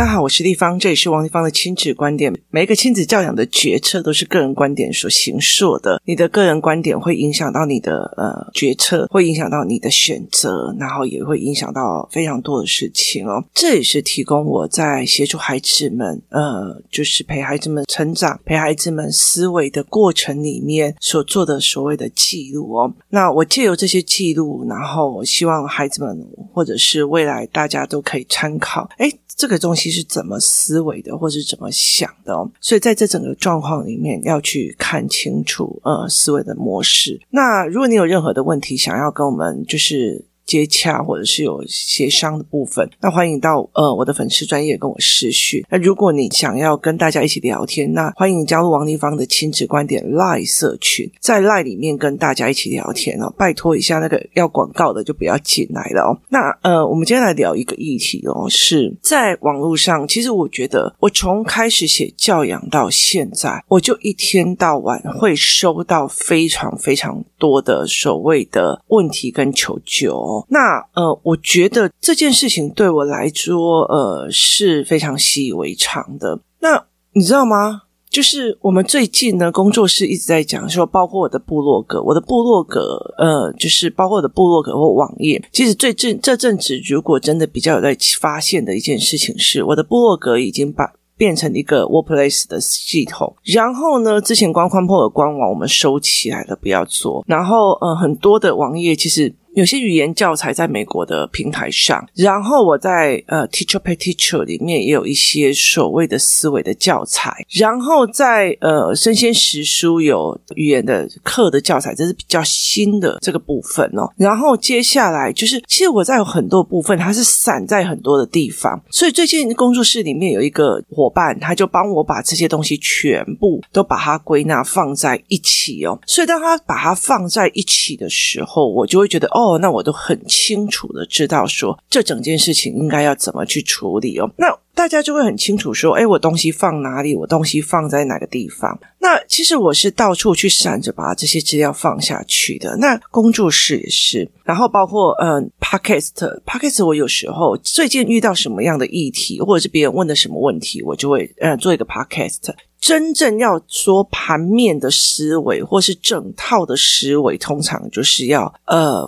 大家好，我是丽芳，这里是王立芳的亲子观点。每一个亲子教养的决策都是个人观点所形塑的，你的个人观点会影响到你的呃决策，会影响到你的选择，然后也会影响到非常多的事情哦。这也是提供我在协助孩子们呃，就是陪孩子们成长、陪孩子们思维的过程里面所做的所谓的记录哦。那我借由这些记录，然后我希望孩子们或者是未来大家都可以参考，诶这个东西是怎么思维的，或是怎么想的哦？所以在这整个状况里面，要去看清楚呃思维的模式。那如果你有任何的问题，想要跟我们就是。接洽或者是有协商的部分，那欢迎到呃我的粉丝专业跟我私讯。那如果你想要跟大家一起聊天，那欢迎加入王丽芳的亲子观点 Line 社群，在 Line 里面跟大家一起聊天哦。拜托一下，那个要广告的就不要进来了哦。那呃，我们今天来聊一个议题哦，是在网络上。其实我觉得，我从开始写教养到现在，我就一天到晚会收到非常非常多的所谓的问题跟求救哦。那呃，我觉得这件事情对我来说，呃，是非常习以为常的。那你知道吗？就是我们最近呢，工作室一直在讲说，包括我的部落格，我的部落格，呃，就是包括我的部落格或网页。其实最近这阵子，如果真的比较有在发现的一件事情是，我的部落格已经把变成一个 WordPress 的系统。然后呢，之前光宽破的官网我们收起来了，不要做。然后呃，很多的网页其实。有些语言教材在美国的平台上，然后我在呃 Teacher Pay Teacher 里面也有一些所谓的思维的教材，然后在呃生鲜时书有语言的课的教材，这是比较新的这个部分哦。然后接下来就是，其实我在有很多部分它是散在很多的地方，所以最近工作室里面有一个伙伴，他就帮我把这些东西全部都把它归纳放在一起哦。所以当他把它放在一起的时候，我就会觉得哦。哦，那我都很清楚的知道说，这整件事情应该要怎么去处理哦。那大家就会很清楚说，诶，我东西放哪里？我东西放在哪个地方？那其实我是到处去闪着把这些资料放下去的。那工作室也是，然后包括嗯，Podcast，Podcast，我有时候最近遇到什么样的议题，或者是别人问的什么问题，我就会嗯做一个 Podcast。真正要说盘面的思维，或是整套的思维，通常就是要呃。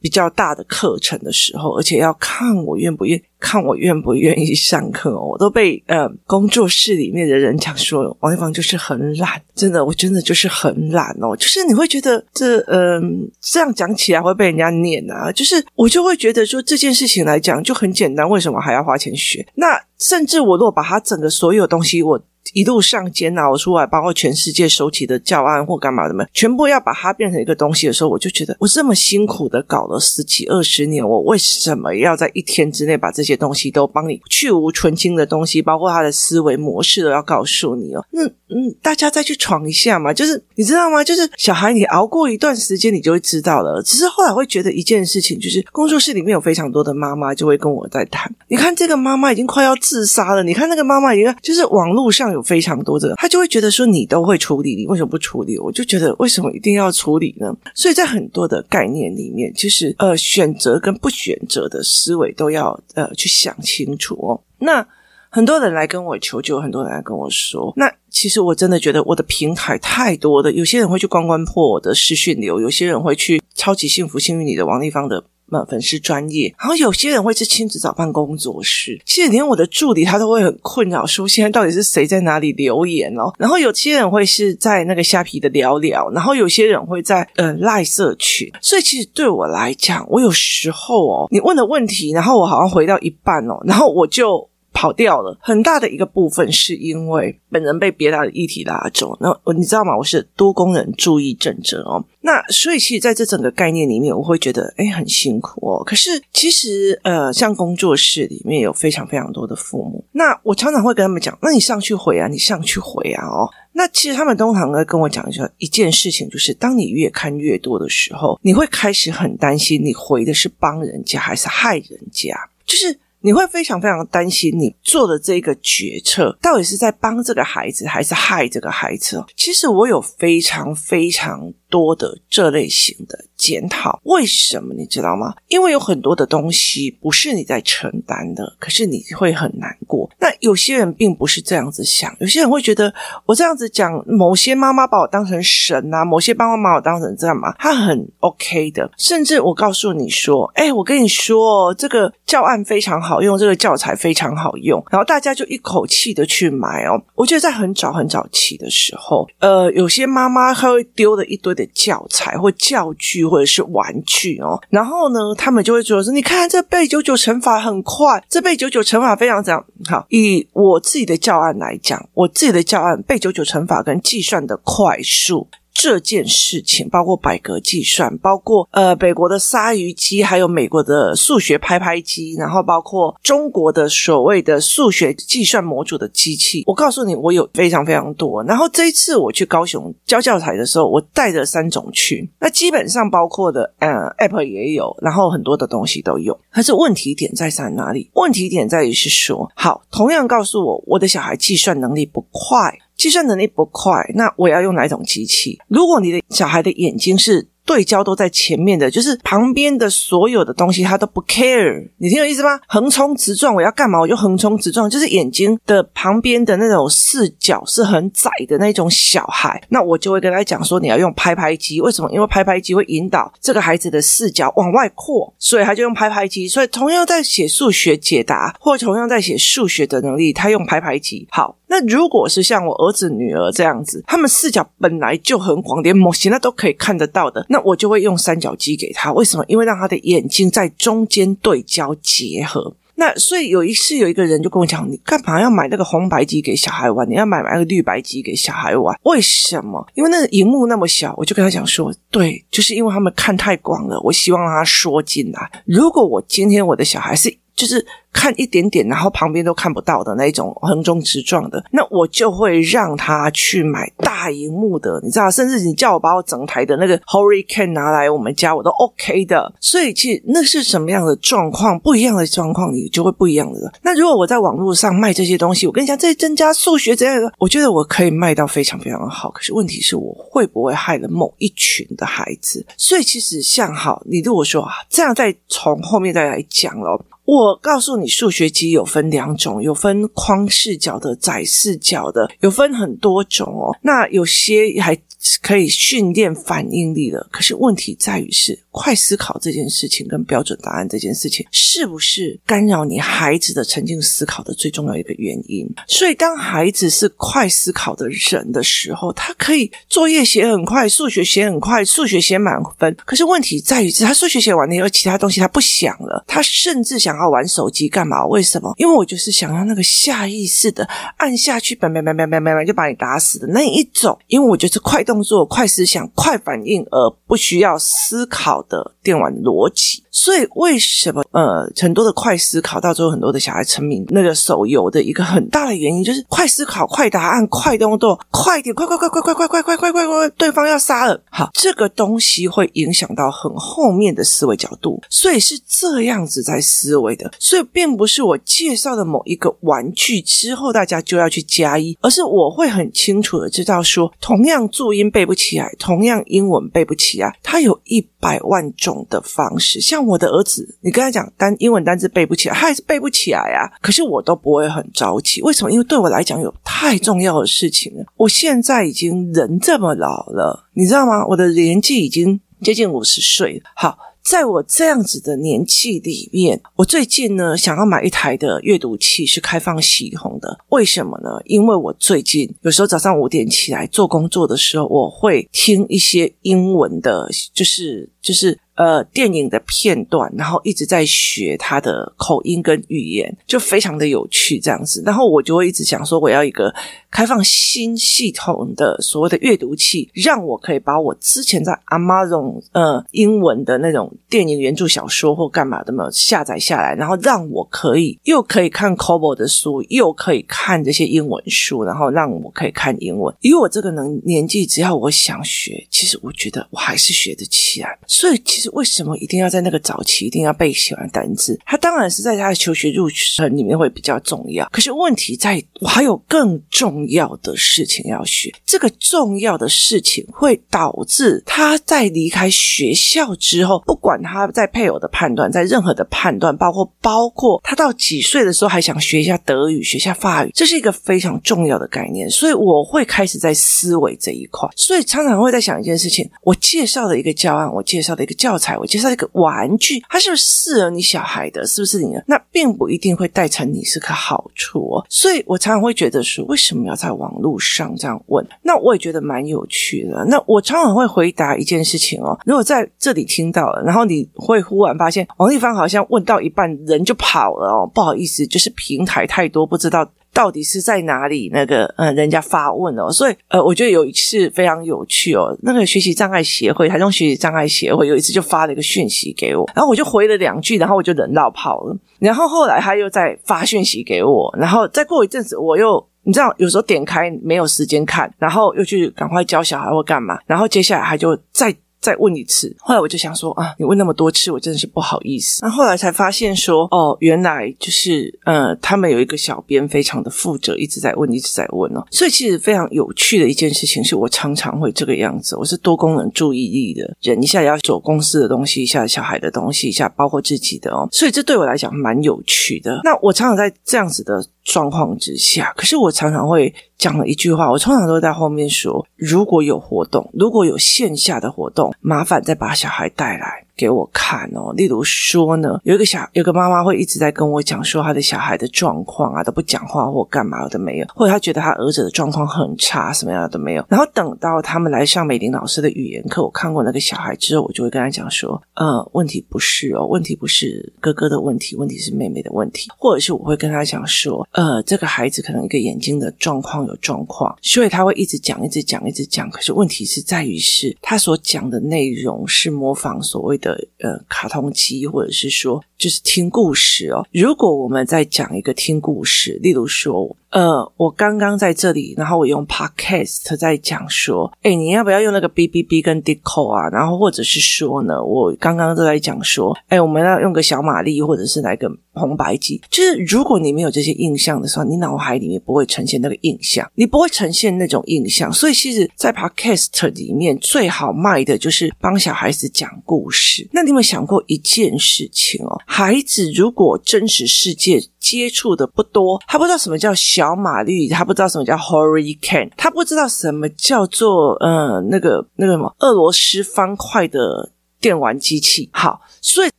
比较大的课程的时候，而且要看我愿不愿，看我愿不愿意上课。我都被呃工作室里面的人讲说，王一芳就是很懒，真的，我真的就是很懒哦。就是你会觉得这嗯、呃、这样讲起来会被人家念啊。就是我就会觉得说这件事情来讲就很简单，为什么还要花钱学？那甚至我如果把它整个所有东西我。一路上煎熬出来，包括全世界收集的教案或干嘛的嘛，全部要把它变成一个东西的时候，我就觉得我这么辛苦的搞了十几二十年，我为什么要在一天之内把这些东西都帮你去无存菁的东西，包括他的思维模式都要告诉你哦？那嗯，大家再去闯一下嘛，就是你知道吗？就是小孩，你熬过一段时间，你就会知道了。只是后来会觉得一件事情，就是工作室里面有非常多的妈妈就会跟我在谈，你看这个妈妈已经快要自杀了，你看那个妈妈已经就是网络上有。非常多的，他就会觉得说你都会处理，你为什么不处理？我就觉得为什么一定要处理呢？所以在很多的概念里面，其实呃选择跟不选择的思维都要呃去想清楚哦。那很多人来跟我求救，很多人来跟我说，那其实我真的觉得我的平台太多的，有些人会去关关破我的视讯流，有些人会去超级幸福幸运里的王丽芳的。粉丝专业，然后有些人会是亲子找办工作室，其实连我的助理他都会很困扰，说现在到底是谁在哪里留言哦？然后有些人会是在那个虾皮的聊聊，然后有些人会在呃赖社群，所以其实对我来讲，我有时候哦，你问的问题，然后我好像回到一半哦，然后我就。跑掉了，很大的一个部分是因为本人被别的议题拉走。那你知道吗？我是多功能注意症者哦。那所以其实在这整个概念里面，我会觉得诶很辛苦哦。可是其实呃，像工作室里面有非常非常多的父母，那我常常会跟他们讲：那你上去回啊，你上去回啊哦。那其实他们通常会跟我讲一一件事情，就是当你越看越多的时候，你会开始很担心，你回的是帮人家还是害人家，就是。你会非常非常担心，你做的这个决策到底是在帮这个孩子，还是害这个孩子？其实我有非常非常多的这类型的检讨。为什么你知道吗？因为有很多的东西不是你在承担的，可是你会很难过。那有些人并不是这样子想，有些人会觉得我这样子讲，某些妈妈把我当成神啊，某些爸妈把我当成这样嘛，他很 OK 的。甚至我告诉你说，哎，我跟你说，这个教案非常好用，这个教材非常好用，然后大家就一口气的去买哦。我觉得在很早很早期的时候，呃，有些妈妈她会丢了一堆教材或教具或者是玩具哦，然后呢，他们就会觉得说，你看这背九九乘法很快，这背九九乘法非常怎样好。以我自己的教案来讲，我自己的教案背九九乘法跟计算的快速。这件事情包括百格计算，包括呃美国的鲨鱼机，还有美国的数学拍拍机，然后包括中国的所谓的数学计算模组的机器。我告诉你，我有非常非常多。然后这一次我去高雄教教材的时候，我带着三种去，那基本上包括的呃 App 也有，然后很多的东西都有。可是问题点在在哪里？问题点在于是说，好，同样告诉我，我的小孩计算能力不快。计算能力不快，那我要用哪种机器？如果你的小孩的眼睛是对焦都在前面的，就是旁边的所有的东西他都不 care，你听有意思吗？横冲直撞，我要干嘛我就横冲直撞，就是眼睛的旁边的那种视角是很窄的那种小孩，那我就会跟他讲说，你要用拍拍机，为什么？因为拍拍机会引导这个孩子的视角往外扩，所以他就用拍拍机。所以同样在写数学解答，或同样在写数学的能力，他用拍拍机。好。那如果是像我儿子女儿这样子，他们视角本来就很广，连模型那都可以看得到的，那我就会用三角机给他。为什么？因为让他的眼睛在中间对焦结合。那所以有一次有一个人就跟我讲：“你干嘛要买那个红白机给小孩玩？你要买买个绿白机给小孩玩？为什么？因为那个荧幕那么小。”我就跟他讲说：“对，就是因为他们看太广了，我希望让他缩进来。如果我今天我的小孩是就是。”看一点点，然后旁边都看不到的那一种横冲直撞的，那我就会让他去买大荧幕的，你知道，甚至你叫我把我整台的那个 Hurricane 拿来我们家，我都 OK 的。所以其实那是什么样的状况，不一样的状况，你就会不一样的。那如果我在网络上卖这些东西，我跟你讲，这增加数学怎样的，我觉得我可以卖到非常非常好。可是问题是我会不会害了某一群的孩子？所以其实像好，你如果说啊，这样再从后面再来讲咯。我告诉你，数学机有分两种，有分宽视角的、窄视角的，有分很多种哦。那有些还。可以训练反应力的，可是问题在于是快思考这件事情跟标准答案这件事情，是不是干扰你孩子的沉浸思考的最重要一个原因？所以，当孩子是快思考的人的时候，他可以作业写很快，数学写很快，数学写满分。可是问题在于是，他数学写完了以后，其他东西他不想了，他甚至想要玩手机干嘛？为什么？因为我就是想要那个下意识的按下去，叭叭叭叭叭叭就把你打死的那一种，因为我就是快。动作、快思想、快反应，而不需要思考的电玩逻辑。所以，为什么呃，很多的快思考到最后，很多的小孩沉迷那个手游的一个很大的原因，就是快思考、快答案、快动作、快点、快快快快快快快快快快快，对方要杀了。好，这个东西会影响到很后面的思维角度，所以是这样子在思维的。所以，并不是我介绍的某一个玩具之后，大家就要去加一，而是我会很清楚的知道说，同样注音背不起来，同样英文背不起来，他有一百万种的方式，像。我的儿子，你跟他讲单英文单字背不起来，他还是背不起来啊。可是我都不会很着急，为什么？因为对我来讲有太重要的事情了。我现在已经人这么老了，你知道吗？我的年纪已经接近五十岁。好，在我这样子的年纪里面，我最近呢想要买一台的阅读器，是开放系统的。为什么呢？因为我最近有时候早上五点起来做工作的时候，我会听一些英文的，就是就是。呃，电影的片段，然后一直在学他的口音跟语言，就非常的有趣这样子。然后我就会一直想说，我要一个开放新系统的所谓的阅读器，让我可以把我之前在 Amazon 呃英文的那种电影原著小说或干嘛的嘛下载下来，然后让我可以又可以看 c o b o 的书，又可以看这些英文书，然后让我可以看英文。以我这个能年纪，只要我想学，其实我觉得我还是学得起来。所以其实。为什么一定要在那个早期一定要背写完单字？他当然是在他的求学入程里面会比较重要。可是问题在，我还有更重重要的事情要学。这个重要的事情会导致他在离开学校之后，不管他在配偶的判断，在任何的判断，包括包括他到几岁的时候还想学一下德语，学一下法语，这是一个非常重要的概念。所以我会开始在思维这一块，所以常常会在想一件事情：我介绍的一个教案，我介绍的一个教材，我介绍一个玩具，它是不是适合你小孩的？是不是你的？那并不一定会带成你是个好处哦。所以我常常会觉得说，为什么要在网络上这样问？那我也觉得蛮有趣的。那我常常会回答一件事情哦，如果在这里听到了，然后你会忽然发现王立芳好像问到一半人就跑了哦，不好意思，就是平台太多，不知道。到底是在哪里？那个呃，人家发问哦，所以呃，我觉得有一次非常有趣哦。那个学习障碍协会，台中学习障碍协会有一次就发了一个讯息给我，然后我就回了两句，然后我就人落跑了。然后后来他又再发讯息给我，然后再过一阵子，我又你知道，有时候点开没有时间看，然后又去赶快教小孩或干嘛，然后接下来他就再。再问一次，后来我就想说啊，你问那么多次，我真的是不好意思。那后来才发现说，哦，原来就是呃，他们有一个小编非常的负责，一直在问，一直在问哦。所以其实非常有趣的一件事情，是我常常会这个样子。我是多功能注意力的人，一下要做公司的东西，一下小孩的东西，一下包括自己的哦。所以这对我来讲蛮有趣的。那我常常在这样子的状况之下，可是我常常会讲了一句话，我通常都在后面说：如果有活动，如果有线下的活动，麻烦再把小孩带来。给我看哦，例如说呢，有一个小有个妈妈会一直在跟我讲说，她的小孩的状况啊，都不讲话或干嘛的没有，或者她觉得她儿子的状况很差，什么样的都没有。然后等到他们来上美玲老师的语言课，我看过那个小孩之后，我就会跟他讲说，呃，问题不是哦，问题不是哥哥的问题，问题是妹妹的问题，或者是我会跟他讲说，呃，这个孩子可能一个眼睛的状况有状况，所以他会一直讲，一直讲，一直讲。可是问题是在于是他所讲的内容是模仿所谓的呃，卡通机，或者是说，就是听故事哦。如果我们在讲一个听故事，例如说。呃，我刚刚在这里，然后我用 podcast 在讲说，哎，你要不要用那个 B B B 跟 Deco 啊？然后或者是说呢，我刚刚都在讲说，哎，我们要用个小玛丽，或者是来个红白机。就是如果你没有这些印象的时候，你脑海里面不会呈现那个印象，你不会呈现那种印象。所以其实，在 podcast 里面最好卖的就是帮小孩子讲故事。那你有没有想过一件事情哦？孩子如果真实世界接触的不多，他不知道什么叫小。马力，他不知道什么叫 Hurricane，他不知道什么叫做呃那个那个什么俄罗斯方块的电玩机器。好。所以，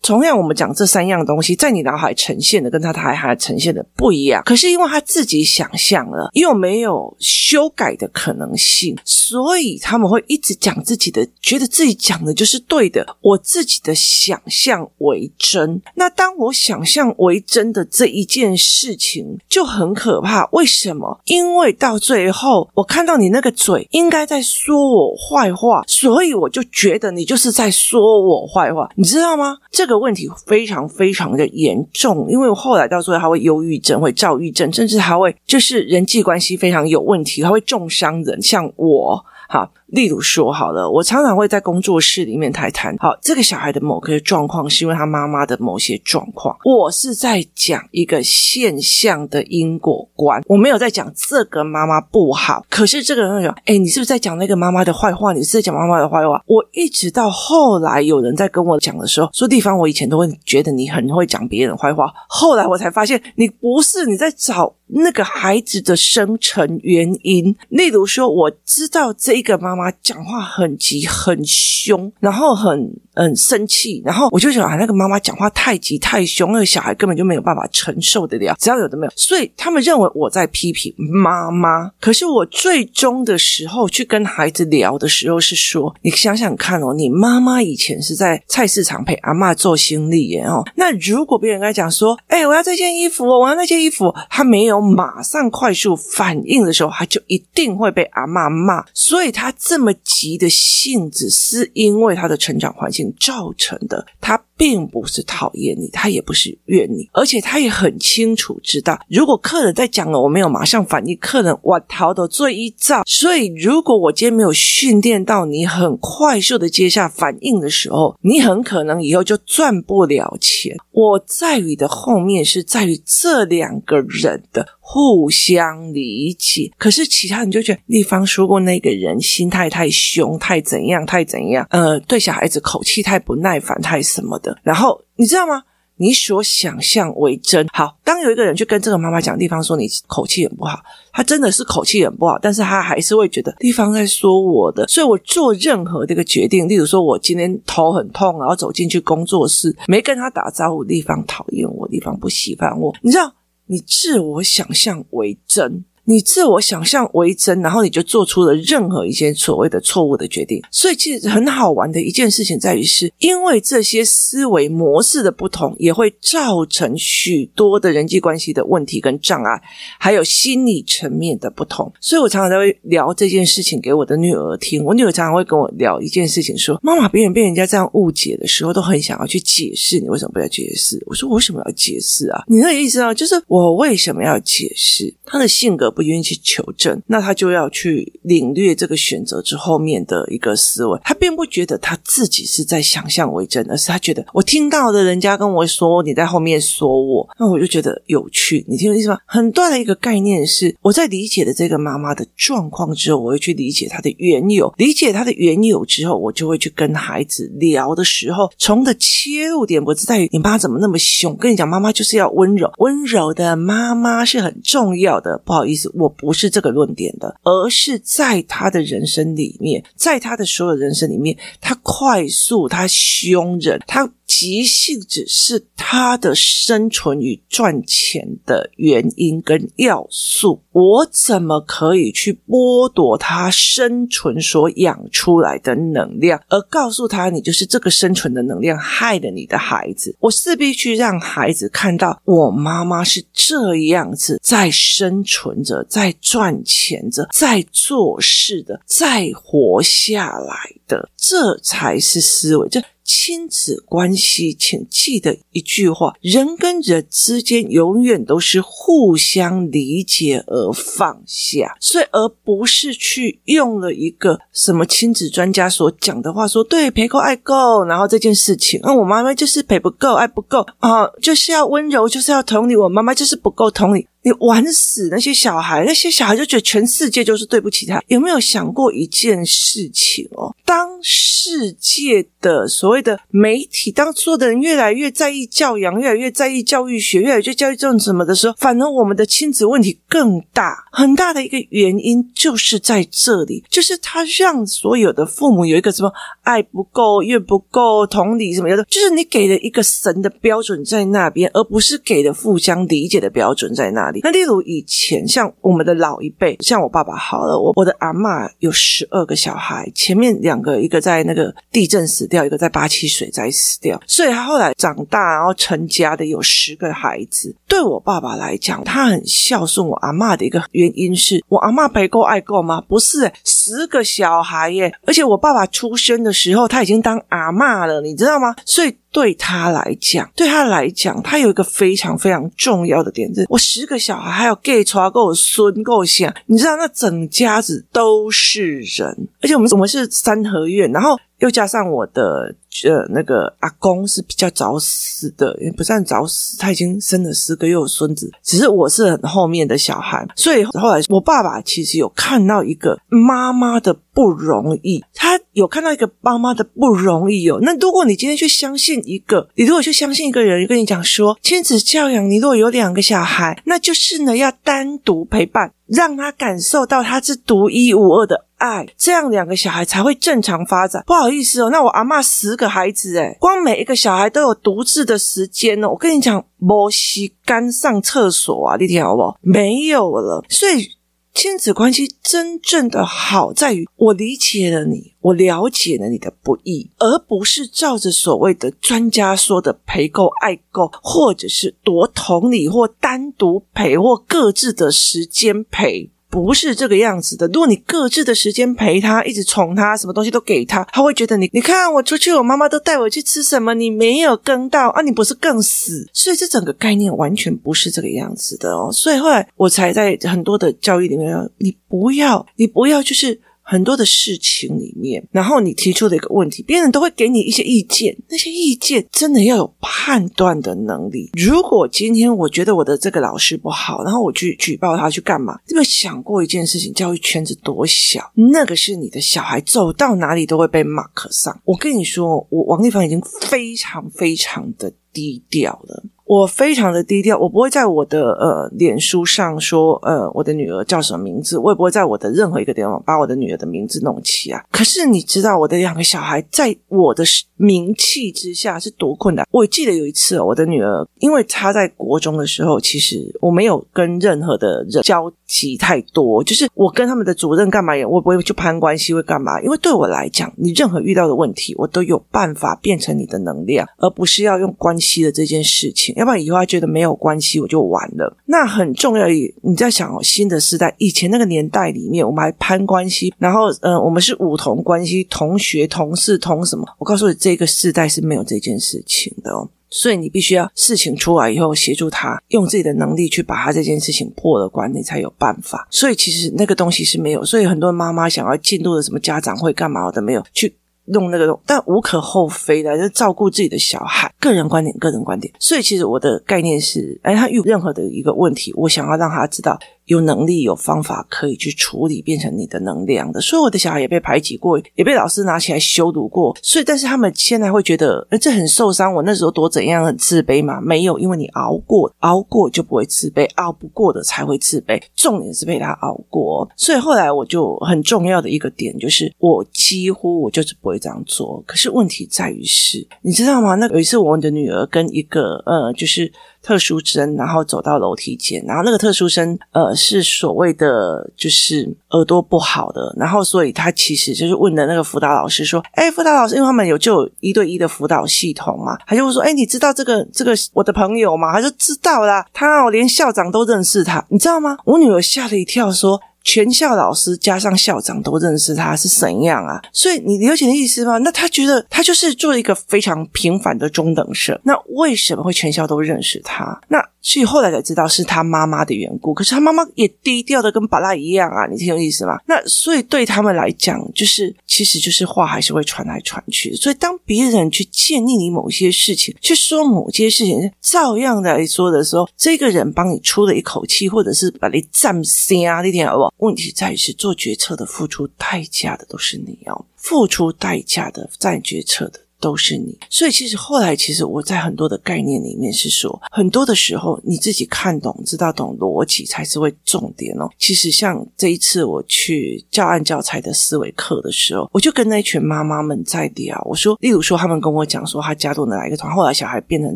同样我们讲这三样东西，在你脑海呈现的跟他台海呈现的不一样。可是因为他自己想象了，又没有修改的可能性，所以他们会一直讲自己的，觉得自己讲的就是对的。我自己的想象为真。那当我想象为真的这一件事情就很可怕。为什么？因为到最后，我看到你那个嘴应该在说我坏话，所以我就觉得你就是在说说我坏话，你知道吗？这个问题非常非常的严重，因为我后来到最后，他会忧郁症，会躁郁症，甚至他会就是人际关系非常有问题，他会重伤人，像我。好，例如说好了，我常常会在工作室里面谈谈。好，这个小孩的某个状况是因为他妈妈的某些状况。我是在讲一个现象的因果观，我没有在讲这个妈妈不好。可是这个人会说：“哎，你是不是在讲那个妈妈的坏话？你是在讲妈妈的坏话？”我一直到后来有人在跟我讲的时候，说地方我以前都会觉得你很会讲别人坏话，后来我才发现你不是，你在找。那个孩子的生成原因，例如说，我知道这一个妈妈讲话很急、很凶，然后很很生气，然后我就想啊，那个妈妈讲话太急太凶，那个小孩根本就没有办法承受得了。只要有的没有，所以他们认为我在批评妈妈。可是我最终的时候去跟孩子聊的时候是说，你想想看哦，你妈妈以前是在菜市场陪阿嬷做心理耶哦。那如果别人跟他讲说，哎，我要这件衣服，我要那件衣服，他没有。马上快速反应的时候，他就一定会被阿嬷骂。所以他这么急的性子，是因为他的成长环境。造成的。他并不是讨厌你，他也不是怨你，而且他也很清楚知道，如果客人在讲了，我没有马上反应，客人我逃的最一招。所以，如果我今天没有训练到你很快速的接下反应的时候，你很可能以后就赚不了钱。我在于的后面是在于这两个人的互相理解。可是其他人就觉得，丽芳说过那个人心态太凶，太怎样，太怎样，呃，对小孩子口气太不耐烦，太什么的。然后你知道吗？你所想象为真。好，当有一个人去跟这个妈妈讲，丽芳说你口气很不好，他真的是口气很不好，但是他还是会觉得丽芳在说我的，所以我做任何这个决定，例如说我今天头很痛，然后走进去工作室，没跟他打招呼，丽芳讨厌我，丽芳不喜欢我，你知道，你自我想象为真。你自我想象为真，然后你就做出了任何一件所谓的错误的决定。所以，其实很好玩的一件事情在于是，因为这些思维模式的不同，也会造成许多的人际关系的问题跟障碍，还有心理层面的不同。所以我常常都会聊这件事情给我的女儿听。我女儿常常会跟我聊一件事情，说：“妈妈，别人被人家这样误解的时候，都很想要去解释，你为什么不要解释？”我说：“我为什么要解释啊？你那个意思啊，就是我为什么要解释？他的性格。”不愿意去求证，那他就要去领略这个选择之后面的一个思维。他并不觉得他自己是在想象为真，而是他觉得我听到的人家跟我说你在后面说我，那我就觉得有趣。你听我意思吗？很大的一个概念是，我在理解了这个妈妈的状况之后，我会去理解她的缘由。理解她的缘由之后，我就会去跟孩子聊的时候，从的切入点不是在于你妈怎么那么凶。跟你讲，妈妈就是要温柔，温柔的妈妈是很重要的。不好意思。我不是这个论点的，而是在他的人生里面，在他的所有人生里面，他快速，他凶人，他。急性子是他的生存与赚钱的原因跟要素，我怎么可以去剥夺他生存所养出来的能量，而告诉他你就是这个生存的能量害了你的孩子？我势必去让孩子看到，我妈妈是这样子在生存着，在赚钱着，在做事的，在活下来的，这才是思维。这。亲子关系，请记得一句话：人跟人之间永远都是互相理解而放下，所以而不是去用了一个什么亲子专家所讲的话说，对，陪够爱够，然后这件事情，那我妈妈就是陪不够，爱不够啊，就是要温柔，就是要同理，我妈妈就是不够同理。你玩死那些小孩，那些小孩就觉得全世界就是对不起他。有没有想过一件事情哦？当世界的所谓的媒体，当所有的人越来越在意教养，越来越在意教育学，越来越教育这种什么的时候，反而我们的亲子问题更大。很大的一个原因就是在这里，就是他让所有的父母有一个什么爱不够、怨不够、同理什么的，就是你给了一个神的标准在那边，而不是给了互相理解的标准在那那例如以前像我们的老一辈，像我爸爸好了，我我的阿嬷有十二个小孩，前面两个一个在那个地震死掉，一个在八七水灾死掉，所以他后来长大然后成家的有十个孩子。对我爸爸来讲，他很孝顺我阿嬷的一个原因是我阿嬷陪够爱够吗？不是，十个小孩耶，而且我爸爸出生的时候他已经当阿嬷了，你知道吗？所以。对他来讲，对他来讲，他有一个非常非常重要的点，就是我十个小孩，还有 gay 出来够孙够像，你知道，那整家子都是人，而且我们我们是三合院，然后又加上我的。呃，那个阿公是比较早死的，也不算早死，他已经生了四个又有孙子，只是我是很后面的小孩，所以后来我爸爸其实有看到一个妈妈的不容易，他有看到一个妈妈的不容易哦。那如果你今天去相信一个，你如果去相信一个人跟你讲说亲子教养，你如果有两个小孩，那就是呢要单独陪伴，让他感受到他是独一无二的。爱，这样两个小孩才会正常发展。不好意思哦，那我阿妈十个孩子，诶，光每一个小孩都有独自的时间哦。我跟你讲，没时间上厕所啊，你听好不好？没有了。所以亲子关系真正的好在于，我理解了你，我了解了你的不易，而不是照着所谓的专家说的陪够爱够，或者是多同理或单独陪或各自的时间陪。不是这个样子的。如果你各自的时间陪他，一直宠他，什么东西都给他，他会觉得你，你看我出去，我妈妈都带我去吃什么，你没有跟到啊，你不是更死？所以这整个概念完全不是这个样子的哦。所以后来我才在很多的教育里面，你不要，你不要就是。很多的事情里面，然后你提出的一个问题，别人都会给你一些意见。那些意见真的要有判断的能力。如果今天我觉得我的这个老师不好，然后我去举报他去干嘛？有没有想过一件事情？教育圈子多小，那个是你的小孩，走到哪里都会被 mark 上。我跟你说，我王立芳已经非常非常的低调了。我非常的低调，我不会在我的呃脸书上说呃我的女儿叫什么名字，我也不会在我的任何一个地方把我的女儿的名字弄起啊。可是你知道我的两个小孩在我的名气之下是多困难。我记得有一次，我的女儿因为她在国中的时候，其实我没有跟任何的人交集太多，就是我跟他们的主任干嘛也我不会去攀关系，会干嘛？因为对我来讲，你任何遇到的问题，我都有办法变成你的能量，而不是要用关系的这件事情。要不然以后他觉得没有关系，我就完了。那很重要，你在想哦，新的时代，以前那个年代里面，我们还攀关系，然后嗯、我们是五同关系，同学、同事、同什么？我告诉你，这个时代是没有这件事情的哦。所以你必须要事情出来以后，协助他用自己的能力去把他这件事情破了关，你才有办法。所以其实那个东西是没有。所以很多妈妈想要进入的什么家长会干嘛的没有去。弄那个弄，但无可厚非的，就是照顾自己的小孩。个人观点，个人观点。所以，其实我的概念是，哎，他遇任何的一个问题，我想要让他知道。有能力、有方法可以去处理，变成你的能量的。所以我的小孩也被排挤过，也被老师拿起来羞辱过。所以，但是他们现在会觉得，哎，这很受伤。我那时候多怎样，很自卑吗？没有，因为你熬过，熬过就不会自卑，熬不过的才会自卑。重点是被他熬过。所以后来我就很重要的一个点就是，我几乎我就是不会这样做。可是问题在于是，你知道吗？那有一次我的女儿跟一个呃，就是。特殊生，然后走到楼梯间，然后那个特殊生，呃，是所谓的就是耳朵不好的，然后所以他其实就是问的那个辅导老师说：“哎，辅导老师，因为他们有就有一对一的辅导系统嘛，他就会说：哎，你知道这个这个我的朋友吗？他就知道啦，他哦连校长都认识他，你知道吗？我女儿吓了一跳，说。”全校老师加上校长都认识他是怎样啊？所以你了解的意思吗？那他觉得他就是做一个非常平凡的中等生。那为什么会全校都认识他？那所以后来才知道是他妈妈的缘故。可是他妈妈也低调的跟巴拉一样啊！你听有意思吗？那所以对他们来讲，就是其实就是话还是会传来传去。所以当别人去建议你某些事情，去说某些事情照样的来说的时候，这个人帮你出了一口气，或者是把你占心啊那天好不好？问题在于是做决策的付出代价的都是你要付出代价的，在决策的都是你。所以其实后来，其实我在很多的概念里面是说，很多的时候你自己看懂、知道懂逻辑才是会重点哦。其实像这一次我去教案教材的思维课的时候，我就跟那群妈妈们在聊，我说，例如说他们跟我讲说他加入哪一个团，后来小孩变成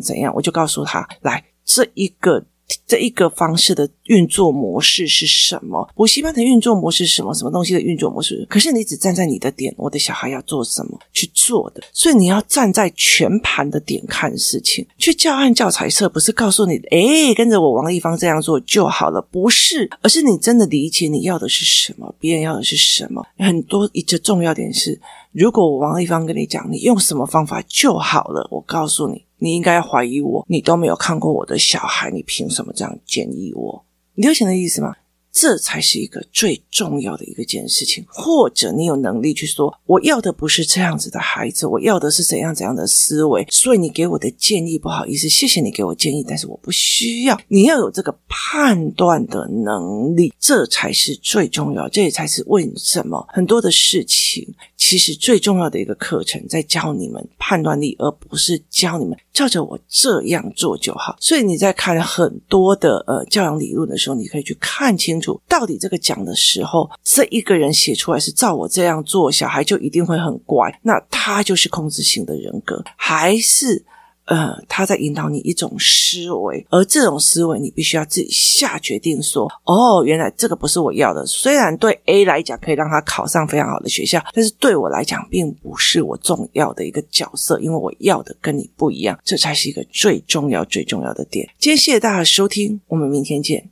怎样，我就告诉他，来这一个。这一个方式的运作模式是什么？补习班的运作模式是什么？什么东西的运作模式？可是你只站在你的点，我的小孩要做什么去做的？所以你要站在全盘的点看事情。去教案教材册不是告诉你，诶，跟着我王丽芳这样做就好了，不是，而是你真的理解你要的是什么，别人要的是什么。很多一个重要点是，如果我王丽芳跟你讲，你用什么方法就好了，我告诉你。你应该怀疑我，你都没有看过我的小孩，你凭什么这样建议我？你了解的意思吗？这才是一个最重要的一个件事情，或者你有能力去说，我要的不是这样子的孩子，我要的是怎样怎样的思维。所以你给我的建议，不好意思，谢谢你给我建议，但是我不需要。你要有这个判断的能力，这才是最重要。这也才是为什么很多的事情，其实最重要的一个课程，在教你们判断力，而不是教你们照着我这样做就好。所以你在看很多的呃教养理论的时候，你可以去看清楚。到底这个讲的时候，这一个人写出来是照我这样做，小孩就一定会很乖，那他就是控制型的人格，还是呃他在引导你一种思维，而这种思维你必须要自己下决定说，哦，原来这个不是我要的。虽然对 A 来讲可以让他考上非常好的学校，但是对我来讲并不是我重要的一个角色，因为我要的跟你不一样，这才是一个最重要最重要的点。今天谢谢大家的收听，我们明天见。